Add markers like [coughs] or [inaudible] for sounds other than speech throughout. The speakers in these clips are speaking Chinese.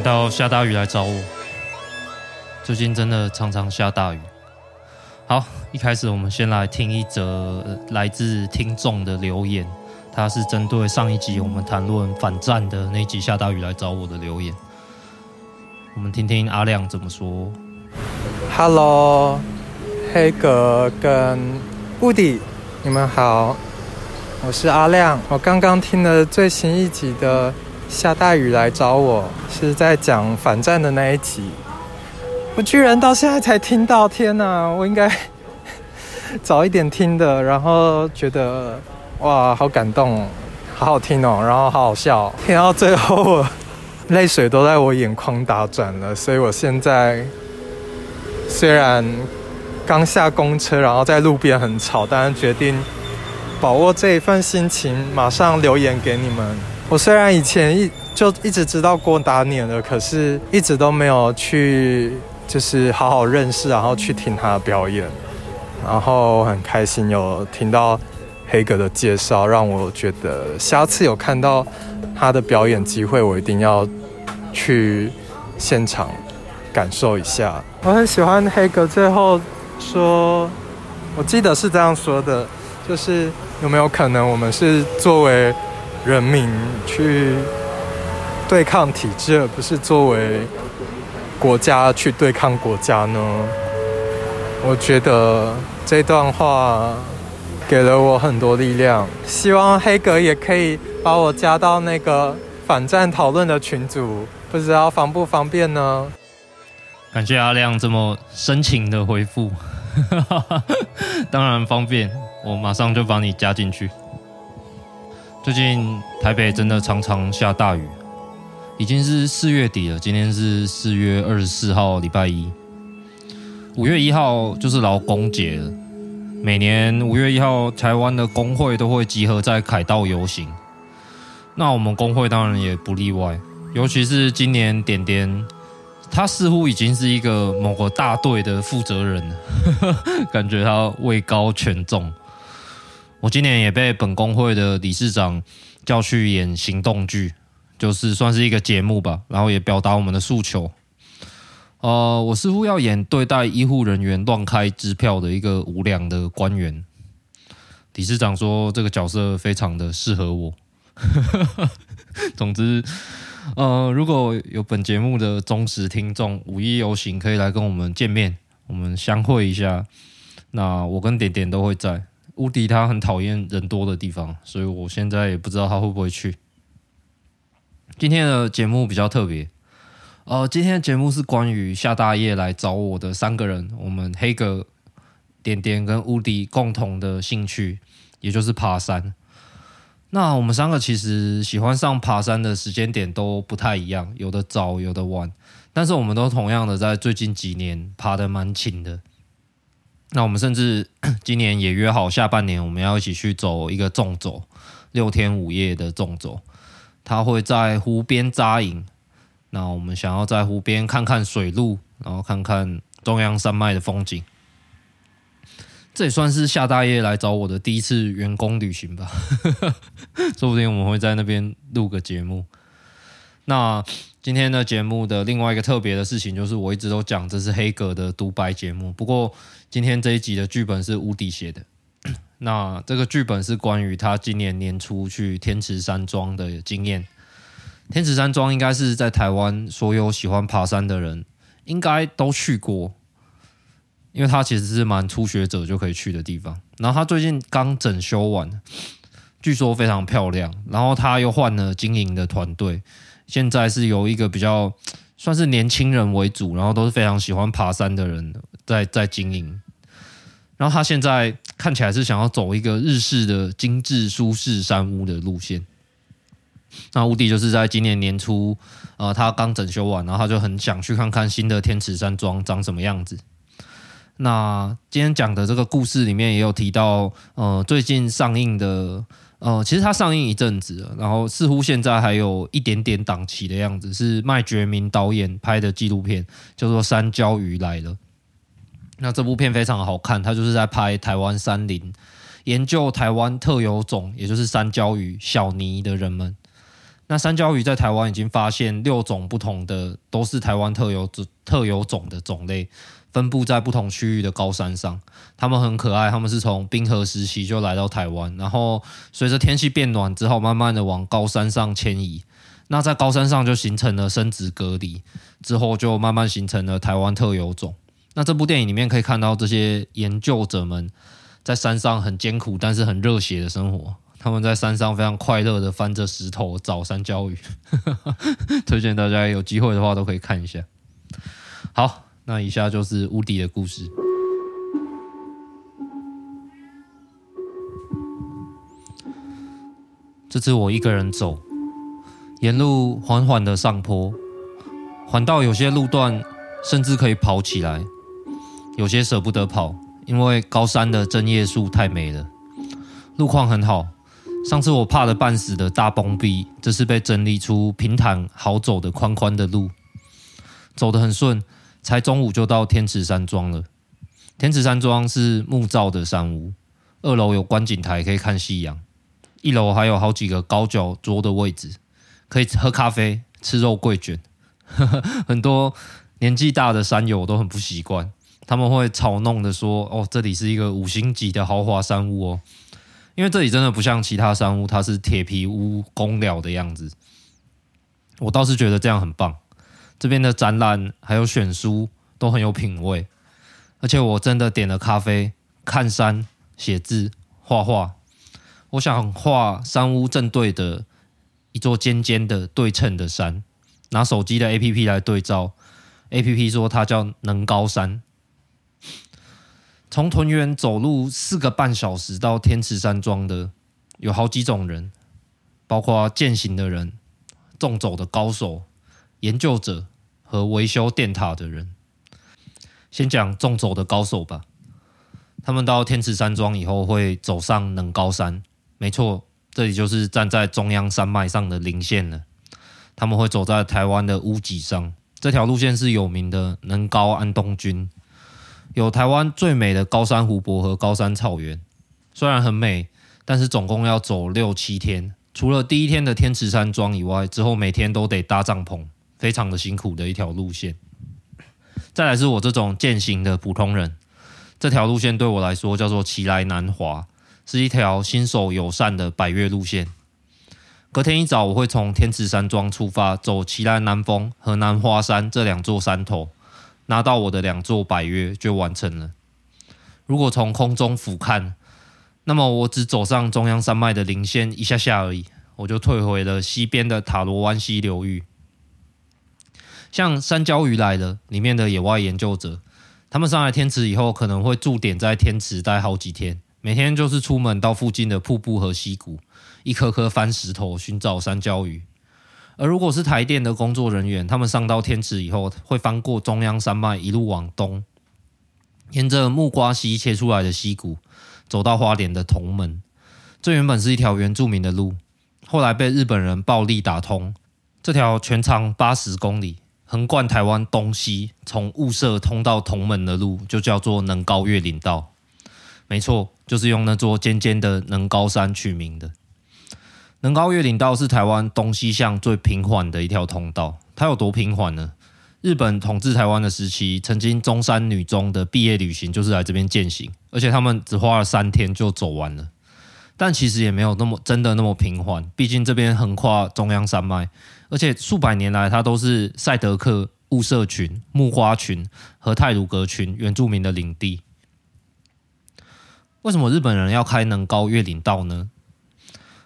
到下大雨来找我。最近真的常常下大雨。好，一开始我们先来听一则来自听众的留言，他是针对上一集我们谈论反战的那集下大雨来找我的留言。我们听听阿亮怎么说。Hello，黑格跟乌迪，你们好，我是阿亮。我刚刚听了最新一集的。下大雨来找我，是在讲反战的那一集。我居然到现在才听到，天哪！我应该 [laughs] 早一点听的，然后觉得哇，好感动，好好听哦，然后好好笑。听到最后，泪水都在我眼眶打转了。所以我现在虽然刚下公车，然后在路边很吵，但是决定把握这一份心情，马上留言给你们。我虽然以前一就一直知道郭达年了，可是一直都没有去就是好好认识，然后去听他的表演，然后很开心有听到黑格的介绍，让我觉得下次有看到他的表演机会，我一定要去现场感受一下。我很喜欢黑格最后说，我记得是这样说的，就是有没有可能我们是作为。人民去对抗体制，而不是作为国家去对抗国家呢？我觉得这段话给了我很多力量。希望黑格也可以把我加到那个反战讨论的群组，不知道方不方便呢？感谢阿亮这么深情的回复，[laughs] 当然方便，我马上就把你加进去。最近台北真的常常下大雨，已经是四月底了。今天是四月二十四号，礼拜一。五月一号就是劳工节了。每年五月一号，台湾的工会都会集合在凯道游行。那我们工会当然也不例外，尤其是今年点点，他似乎已经是一个某个大队的负责人了，[laughs] 感觉他位高权重。我今年也被本工会的理事长叫去演行动剧，就是算是一个节目吧，然后也表达我们的诉求。呃，我似乎要演对待医护人员乱开支票的一个无良的官员。理事长说这个角色非常的适合我。[laughs] 总之，呃，如果有本节目的忠实听众，五一游行可以来跟我们见面，我们相会一下。那我跟点点都会在。乌迪他很讨厌人多的地方，所以我现在也不知道他会不会去。今天的节目比较特别，呃，今天的节目是关于夏大业来找我的三个人，我们黑哥、点点跟乌迪共同的兴趣，也就是爬山。那我们三个其实喜欢上爬山的时间点都不太一样，有的早，有的晚，但是我们都同样的在最近几年爬得蛮勤的。那我们甚至 [coughs] 今年也约好，下半年我们要一起去走一个纵走，六天五夜的纵走。他会在湖边扎营，那我们想要在湖边看看水路，然后看看中央山脉的风景。这也算是夏大爷来找我的第一次员工旅行吧，[laughs] 说不定我们会在那边录个节目。那今天的节目的另外一个特别的事情，就是我一直都讲这是黑格的独白节目。不过今天这一集的剧本是乌迪写的。[clears throat] 那这个剧本是关于他今年年初去天池山庄的经验。天池山庄应该是在台湾所有喜欢爬山的人应该都去过，因为它其实是蛮初学者就可以去的地方。然后他最近刚整修完，据说非常漂亮。然后他又换了经营的团队。现在是由一个比较算是年轻人为主，然后都是非常喜欢爬山的人在在经营。然后他现在看起来是想要走一个日式的精致舒适山屋的路线。那乌迪就是在今年年初，呃，他刚整修完，然后他就很想去看看新的天池山庄长什么样子。那今天讲的这个故事里面也有提到，呃，最近上映的。呃，其实它上映一阵子了，然后似乎现在还有一点点档期的样子，是麦觉明导演拍的纪录片，叫做《山椒鱼来了》。那这部片非常好看，它就是在拍台湾山林，研究台湾特有种，也就是山椒鱼小尼的人们。那山椒鱼在台湾已经发现六种不同的，都是台湾特有特有种的种类，分布在不同区域的高山上。它们很可爱，它们是从冰河时期就来到台湾，然后随着天气变暖之后，慢慢的往高山上迁移。那在高山上就形成了生殖隔离，之后就慢慢形成了台湾特有种。那这部电影里面可以看到这些研究者们在山上很艰苦，但是很热血的生活。他们在山上非常快乐的翻着石头找山椒鱼，[laughs] 推荐大家有机会的话都可以看一下。好，那以下就是屋笛的故事。这次我一个人走，沿路缓缓的上坡，缓到有些路段甚至可以跑起来，有些舍不得跑，因为高山的针叶树太美了，路况很好。上次我怕的半死的大崩壁，这是被整理出平坦好走的宽宽的路，走得很顺，才中午就到天池山庄了。天池山庄是木造的山屋，二楼有观景台可以看夕阳，一楼还有好几个高脚桌的位置，可以喝咖啡、吃肉桂卷。[laughs] 很多年纪大的山友都很不习惯，他们会嘲弄的说：“哦，这里是一个五星级的豪华山屋哦。”因为这里真的不像其他山屋，它是铁皮屋、公寮的样子。我倒是觉得这样很棒。这边的展览还有选书都很有品味，而且我真的点了咖啡、看山、写字、画画。我想画山屋正对的一座尖尖的对称的山，拿手机的 APP 来对照，APP 说它叫能高山。从屯园走路四个半小时到天池山庄的有好几种人，包括健行的人、纵走的高手、研究者和维修电塔的人。先讲纵走的高手吧。他们到天池山庄以后会走上能高山，没错，这里就是站在中央山脉上的棱线了。他们会走在台湾的屋脊上，这条路线是有名的能高安东军。有台湾最美的高山湖泊和高山草原，虽然很美，但是总共要走六七天。除了第一天的天池山庄以外，之后每天都得搭帐篷，非常的辛苦的一条路线。再来是我这种践行的普通人，这条路线对我来说叫做奇来南华，是一条新手友善的百越路线。隔天一早，我会从天池山庄出发，走奇来南峰和南花山这两座山头。拿到我的两座百越就完成了。如果从空中俯瞰，那么我只走上中央山脉的棱线一下下而已，我就退回了西边的塔罗湾溪流域。像山椒鱼来了里面的野外研究者，他们上来天池以后，可能会驻点在天池待好几天，每天就是出门到附近的瀑布和溪谷，一颗颗翻石头寻找山椒鱼。而如果是台电的工作人员，他们上到天池以后，会翻过中央山脉，一路往东，沿着木瓜溪切出来的溪谷，走到花莲的铜门。这原本是一条原住民的路，后来被日本人暴力打通。这条全长八十公里，横贯台湾东西，从雾社通到铜门的路，就叫做能高越岭道。没错，就是用那座尖尖的能高山取名的。能高越岭道是台湾东西向最平缓的一条通道。它有多平缓呢？日本统治台湾的时期，曾经中山女中的毕业旅行就是来这边践行，而且他们只花了三天就走完了。但其实也没有那么真的那么平缓，毕竟这边横跨中央山脉，而且数百年来它都是赛德克、雾社群、木花群和泰鲁阁群原住民的领地。为什么日本人要开能高越岭道呢？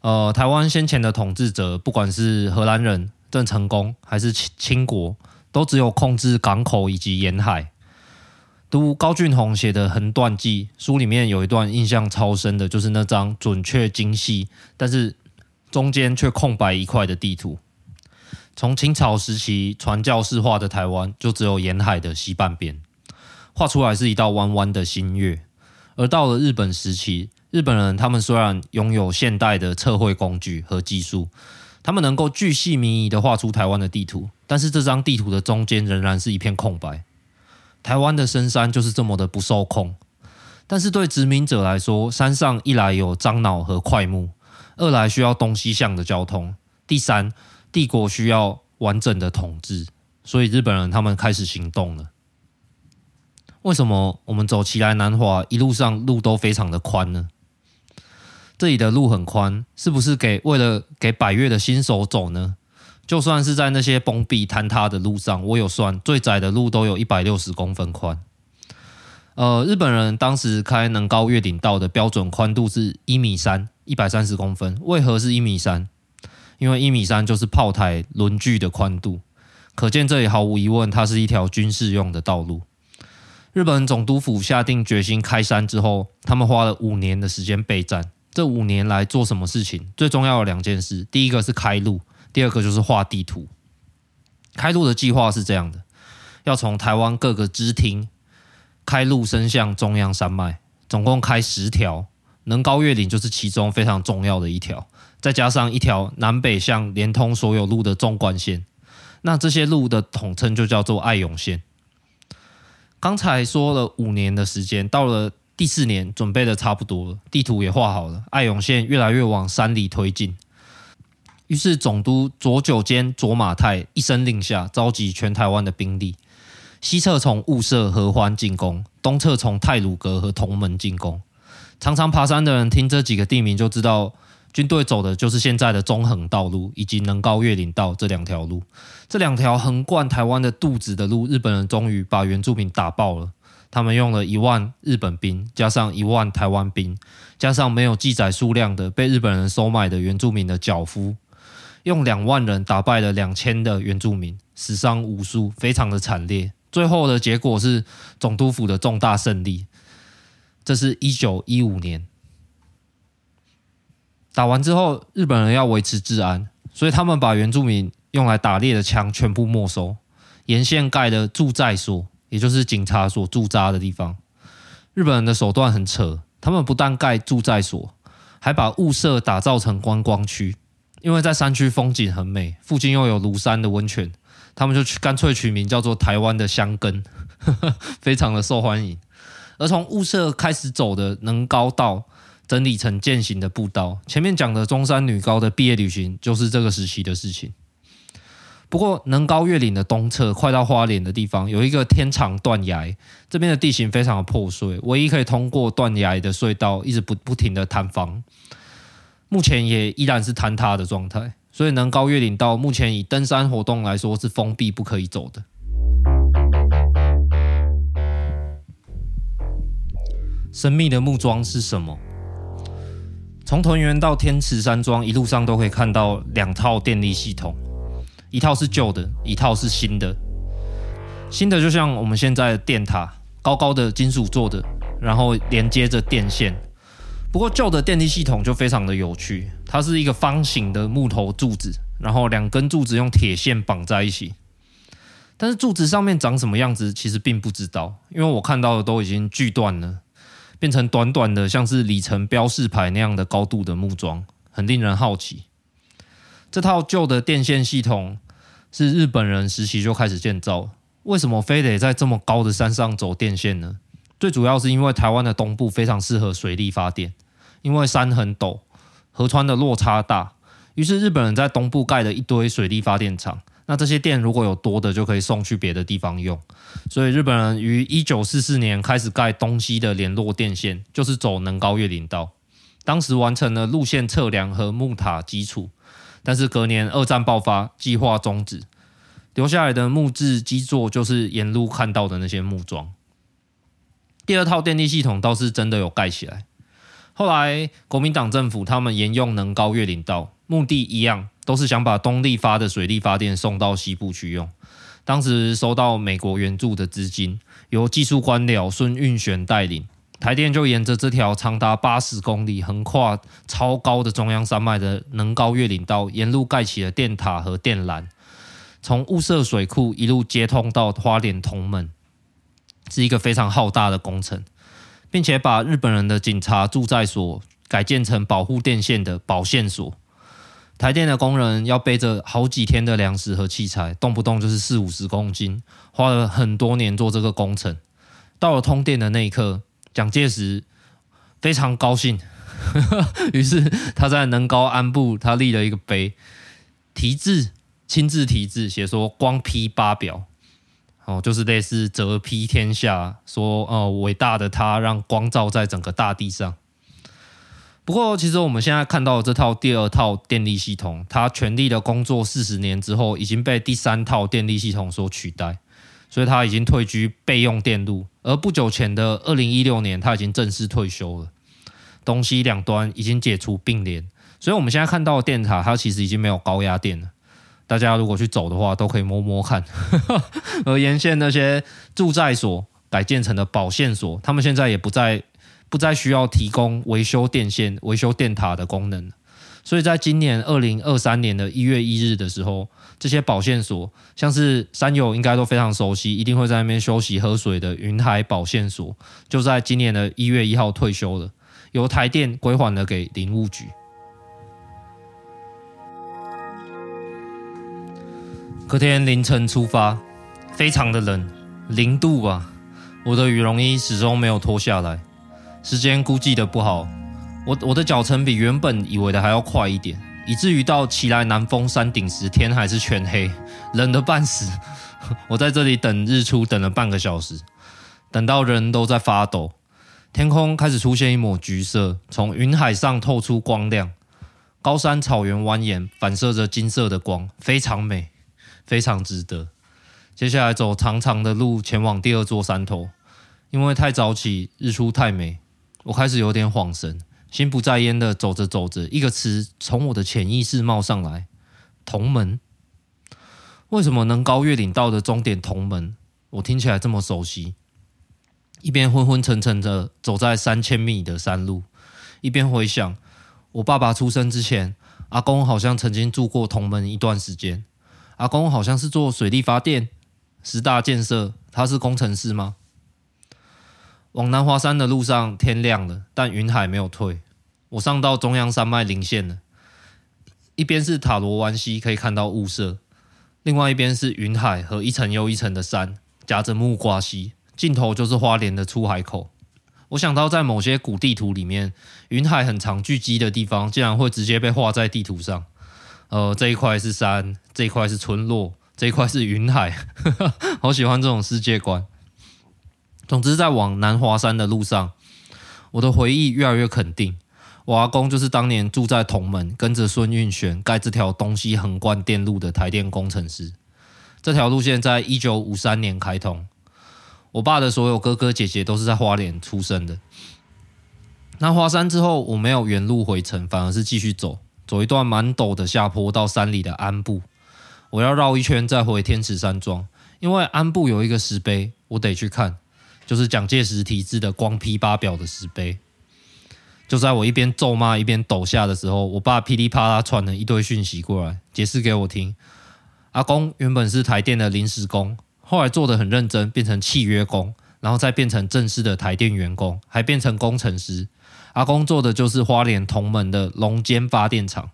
呃，台湾先前的统治者，不管是荷兰人郑成功还是清清国，都只有控制港口以及沿海。读高俊宏写的《横断记》书里面有一段印象超深的，就是那张准确精细，但是中间却空白一块的地图。从清朝时期传教士画的台湾，就只有沿海的西半边，画出来是一道弯弯的新月。而到了日本时期，日本人他们虽然拥有现代的测绘工具和技术，他们能够巨细靡遗地画出台湾的地图，但是这张地图的中间仍然是一片空白。台湾的深山就是这么的不受控。但是对殖民者来说，山上一来有樟脑和桧木，二来需要东西向的交通，第三，帝国需要完整的统治，所以日本人他们开始行动了。为什么我们走起来南华一路上路都非常的宽呢？这里的路很宽，是不是给为了给百越的新手走呢？就算是在那些崩壁坍塌的路上，我有算，最窄的路都有一百六十公分宽。呃，日本人当时开能高越顶道的标准宽度是一米三，一百三十公分。为何是一米三？因为一米三就是炮台轮距的宽度，可见这里毫无疑问，它是一条军事用的道路。日本总督府下定决心开山之后，他们花了五年的时间备战。这五年来做什么事情？最重要的两件事，第一个是开路。第二个就是画地图，开路的计划是这样的：要从台湾各个支厅开路伸向中央山脉，总共开十条，能高越岭就是其中非常重要的一条，再加上一条南北向连通所有路的纵贯线。那这些路的统称就叫做爱永线。刚才说了五年的时间，到了第四年，准备的差不多了，地图也画好了，爱永线越来越往山里推进。于是，总督佐久间左马太一声令下，召集全台湾的兵力，西侧从雾社、合欢进攻，东侧从泰鲁阁和同门进攻。常常爬山的人听这几个地名就知道，军队走的就是现在的中横道路以及能高越岭道这两条路。这两条横贯台湾的肚子的路，日本人终于把原住民打爆了。他们用了一万日本兵，加上一万台湾兵，加上没有记载数量的被日本人收买的原住民的脚夫。用两万人打败了两千的原住民，死伤无数，非常的惨烈。最后的结果是总督府的重大胜利。这是一九一五年打完之后，日本人要维持治安，所以他们把原住民用来打猎的枪全部没收，沿线盖的驻在所，也就是警察所驻扎的地方。日本人的手段很扯，他们不但盖驻在所，还把雾社打造成观光区。因为在山区风景很美，附近又有庐山的温泉，他们就去干脆取名叫做台湾的箱根，[laughs] 非常的受欢迎。而从雾社开始走的能高道，整理成践行的步道。前面讲的中山女高的毕业旅行，就是这个时期的事情。不过能高越岭的东侧，快到花莲的地方，有一个天长断崖，这边的地形非常的破碎，唯一可以通过断崖的隧道，一直不不停的坍方。目前也依然是坍塌的状态，所以能高越岭到目前以登山活动来说是封闭不可以走的。神秘的木桩是什么？从屯园到天池山庄一路上都可以看到两套电力系统，一套是旧的，一套是新的。新的就像我们现在的电塔，高高的金属做的，然后连接着电线。不过旧的电力系统就非常的有趣，它是一个方形的木头柱子，然后两根柱子用铁线绑在一起。但是柱子上面长什么样子，其实并不知道，因为我看到的都已经锯断了，变成短短的像是里程标示牌那样的高度的木桩，很令人好奇。这套旧的电线系统是日本人时期就开始建造，为什么非得在这么高的山上走电线呢？最主要是因为台湾的东部非常适合水力发电，因为山很陡，河川的落差大，于是日本人在东部盖了一堆水力发电厂。那这些电如果有多的，就可以送去别的地方用。所以日本人于一九四四年开始盖东西的联络电线，就是走能高越岭道。当时完成了路线测量和木塔基础，但是隔年二战爆发，计划终止，留下来的木质基座就是沿路看到的那些木桩。第二套电力系统倒是真的有盖起来。后来国民党政府他们沿用能高越岭道，目的一样，都是想把东力发的水力发电送到西部去用。当时收到美国援助的资金，由技术官僚孙运璇带领，台电就沿着这条长达八十公里、横跨超高的中央山脉的能高越岭道，沿路盖起了电塔和电缆，从雾社水库一路接通到花莲同门。是一个非常浩大的工程，并且把日本人的警察驻在所改建成保护电线的保线所。台电的工人要背着好几天的粮食和器材，动不动就是四五十公斤，花了很多年做这个工程。到了通电的那一刻，蒋介石非常高兴，[laughs] 于是他在能高安部他立了一个碑，题字，亲自题字写说光批八表，哦，就是类似泽批天下，说哦，伟大的他让光照在整个大地上。不过，其实我们现在看到这套第二套电力系统，它全力的工作四十年之后，已经被第三套电力系统所取代，所以它已经退居备用电路。而不久前的二零一六年，它已经正式退休了。东西两端已经解除并联，所以我们现在看到的电塔，它其实已经没有高压电了。大家如果去走的话，都可以摸摸看。[laughs] 而沿线那些住宅所改建成的保线所，他们现在也不再。不再需要提供维修电线、维修电塔的功能，所以在今年二零二三年的一月一日的时候，这些保线所，像是山友应该都非常熟悉，一定会在那边休息喝水的云海保线所，就在今年的一月一号退休了，由台电归还了给林务局。隔天凌晨出发，非常的冷，零度吧，我的羽绒衣始终没有脱下来。时间估计的不好，我我的脚程比原本以为的还要快一点，以至于到奇来南峰山顶时，天还是全黑，冷得半死。[laughs] 我在这里等日出，等了半个小时，等到人都在发抖，天空开始出现一抹橘色，从云海上透出光亮，高山草原蜿蜒，反射着金色的光，非常美，非常值得。接下来走长长的路，前往第二座山头，因为太早起，日出太美。我开始有点恍神，心不在焉的走着走着，一个词从我的潜意识冒上来：同门。为什么能高越岭道的终点同门，我听起来这么熟悉？一边昏昏沉沉的走在三千米的山路，一边回想我爸爸出生之前，阿公好像曾经住过同门一段时间。阿公好像是做水力发电、十大建设，他是工程师吗？往南华山的路上，天亮了，但云海没有退。我上到中央山脉棱线了，一边是塔罗湾溪，可以看到雾社；另外一边是云海和一层又一层的山，夹着木瓜溪，尽头就是花莲的出海口。我想到，在某些古地图里面，云海很常聚集的地方，竟然会直接被画在地图上。呃，[laughs] 这一块是山，这一块是村落，这一块是云海，[laughs] 好喜欢这种世界观。总之，在往南华山的路上，我的回忆越来越肯定。我阿公就是当年住在同门，跟着孙运璇盖这条东西横贯电路的台电工程师。这条路线在一九五三年开通。我爸的所有哥哥姐姐都是在花莲出生的。南华山之后，我没有原路回程，反而是继续走，走一段蛮陡的下坡到山里的安部。我要绕一圈再回天池山庄，因为安部有一个石碑，我得去看。就是蒋介石题字的光批八表的石碑，就在我一边咒骂一边抖下的时候，我爸噼里啪啦传了一堆讯息过来，解释给我听。阿公原本是台电的临时工，后来做得很认真，变成契约工，然后再变成正式的台电员工，还变成工程师。阿公做的就是花莲同门的龙间发电厂，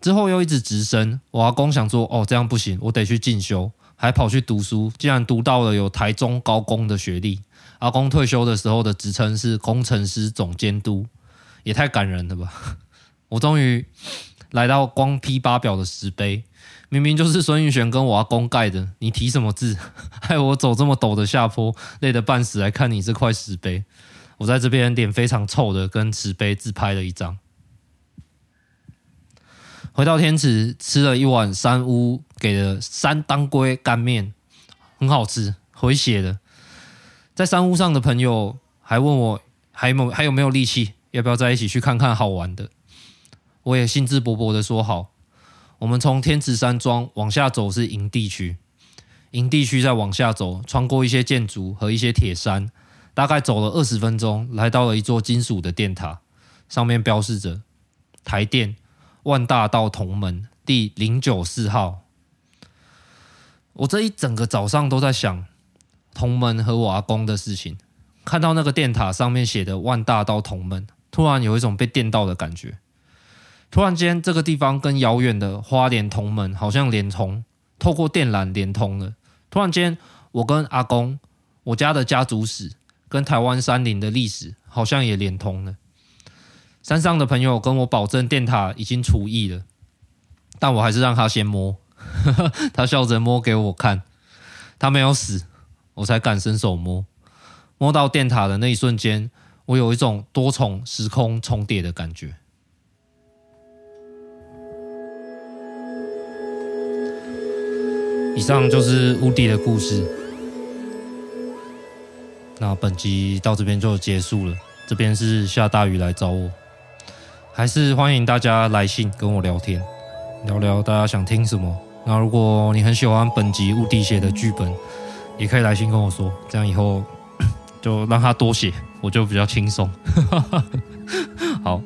之后又一直直升。我阿公想说，哦，这样不行，我得去进修。还跑去读书，竟然读到了有台中高工的学历。阿公退休的时候的职称是工程师总监督，也太感人了吧！[laughs] 我终于来到光批八表的石碑，明明就是孙运璇跟我阿公盖的，你提什么字？[laughs] 害我走这么陡的下坡，累得半死来看你这块石碑。我在这边脸非常臭的跟石碑自拍了一张。回到天池，吃了一碗山屋给的山当归干面，很好吃，回血的。在山屋上的朋友还问我还有没有还有没有力气，要不要再一起去看看好玩的？我也兴致勃勃的说好。我们从天池山庄往下走是营地区，营地区再往下走，穿过一些建筑和一些铁山，大概走了二十分钟，来到了一座金属的电塔，上面标示着台电。万大道同门第零九四号，我这一整个早上都在想同门和我阿公的事情。看到那个电塔上面写的万大道同门，突然有一种被电到的感觉。突然间，这个地方跟遥远的花莲同门好像连通，透过电缆连通了。突然间，我跟阿公，我家的家族史跟台湾山林的历史好像也连通了。山上的朋友跟我保证，电塔已经除役了。但我还是让他先摸。[laughs] 他笑着摸给我看，他没有死，我才敢伸手摸。摸到电塔的那一瞬间，我有一种多重时空重叠的感觉。以上就是屋笛的故事。那本集到这边就结束了。这边是下大雨来找我，还是欢迎大家来信跟我聊天，聊聊大家想听什么。那如果你很喜欢本集屋笛写的剧本，也可以来信跟我说，这样以后 [coughs] 就让他多写，我就比较轻松。[laughs] 好，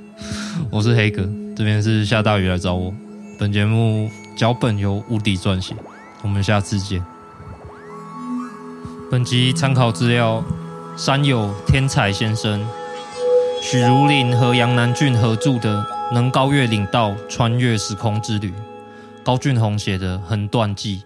我是黑哥，这边是下大雨来找我。本节目脚本由屋笛撰写。我们下次见。本集参考资料：山友天才先生、许茹芸和杨南俊合著的《能高越岭道穿越时空之旅》，高俊宏写的《横断记》。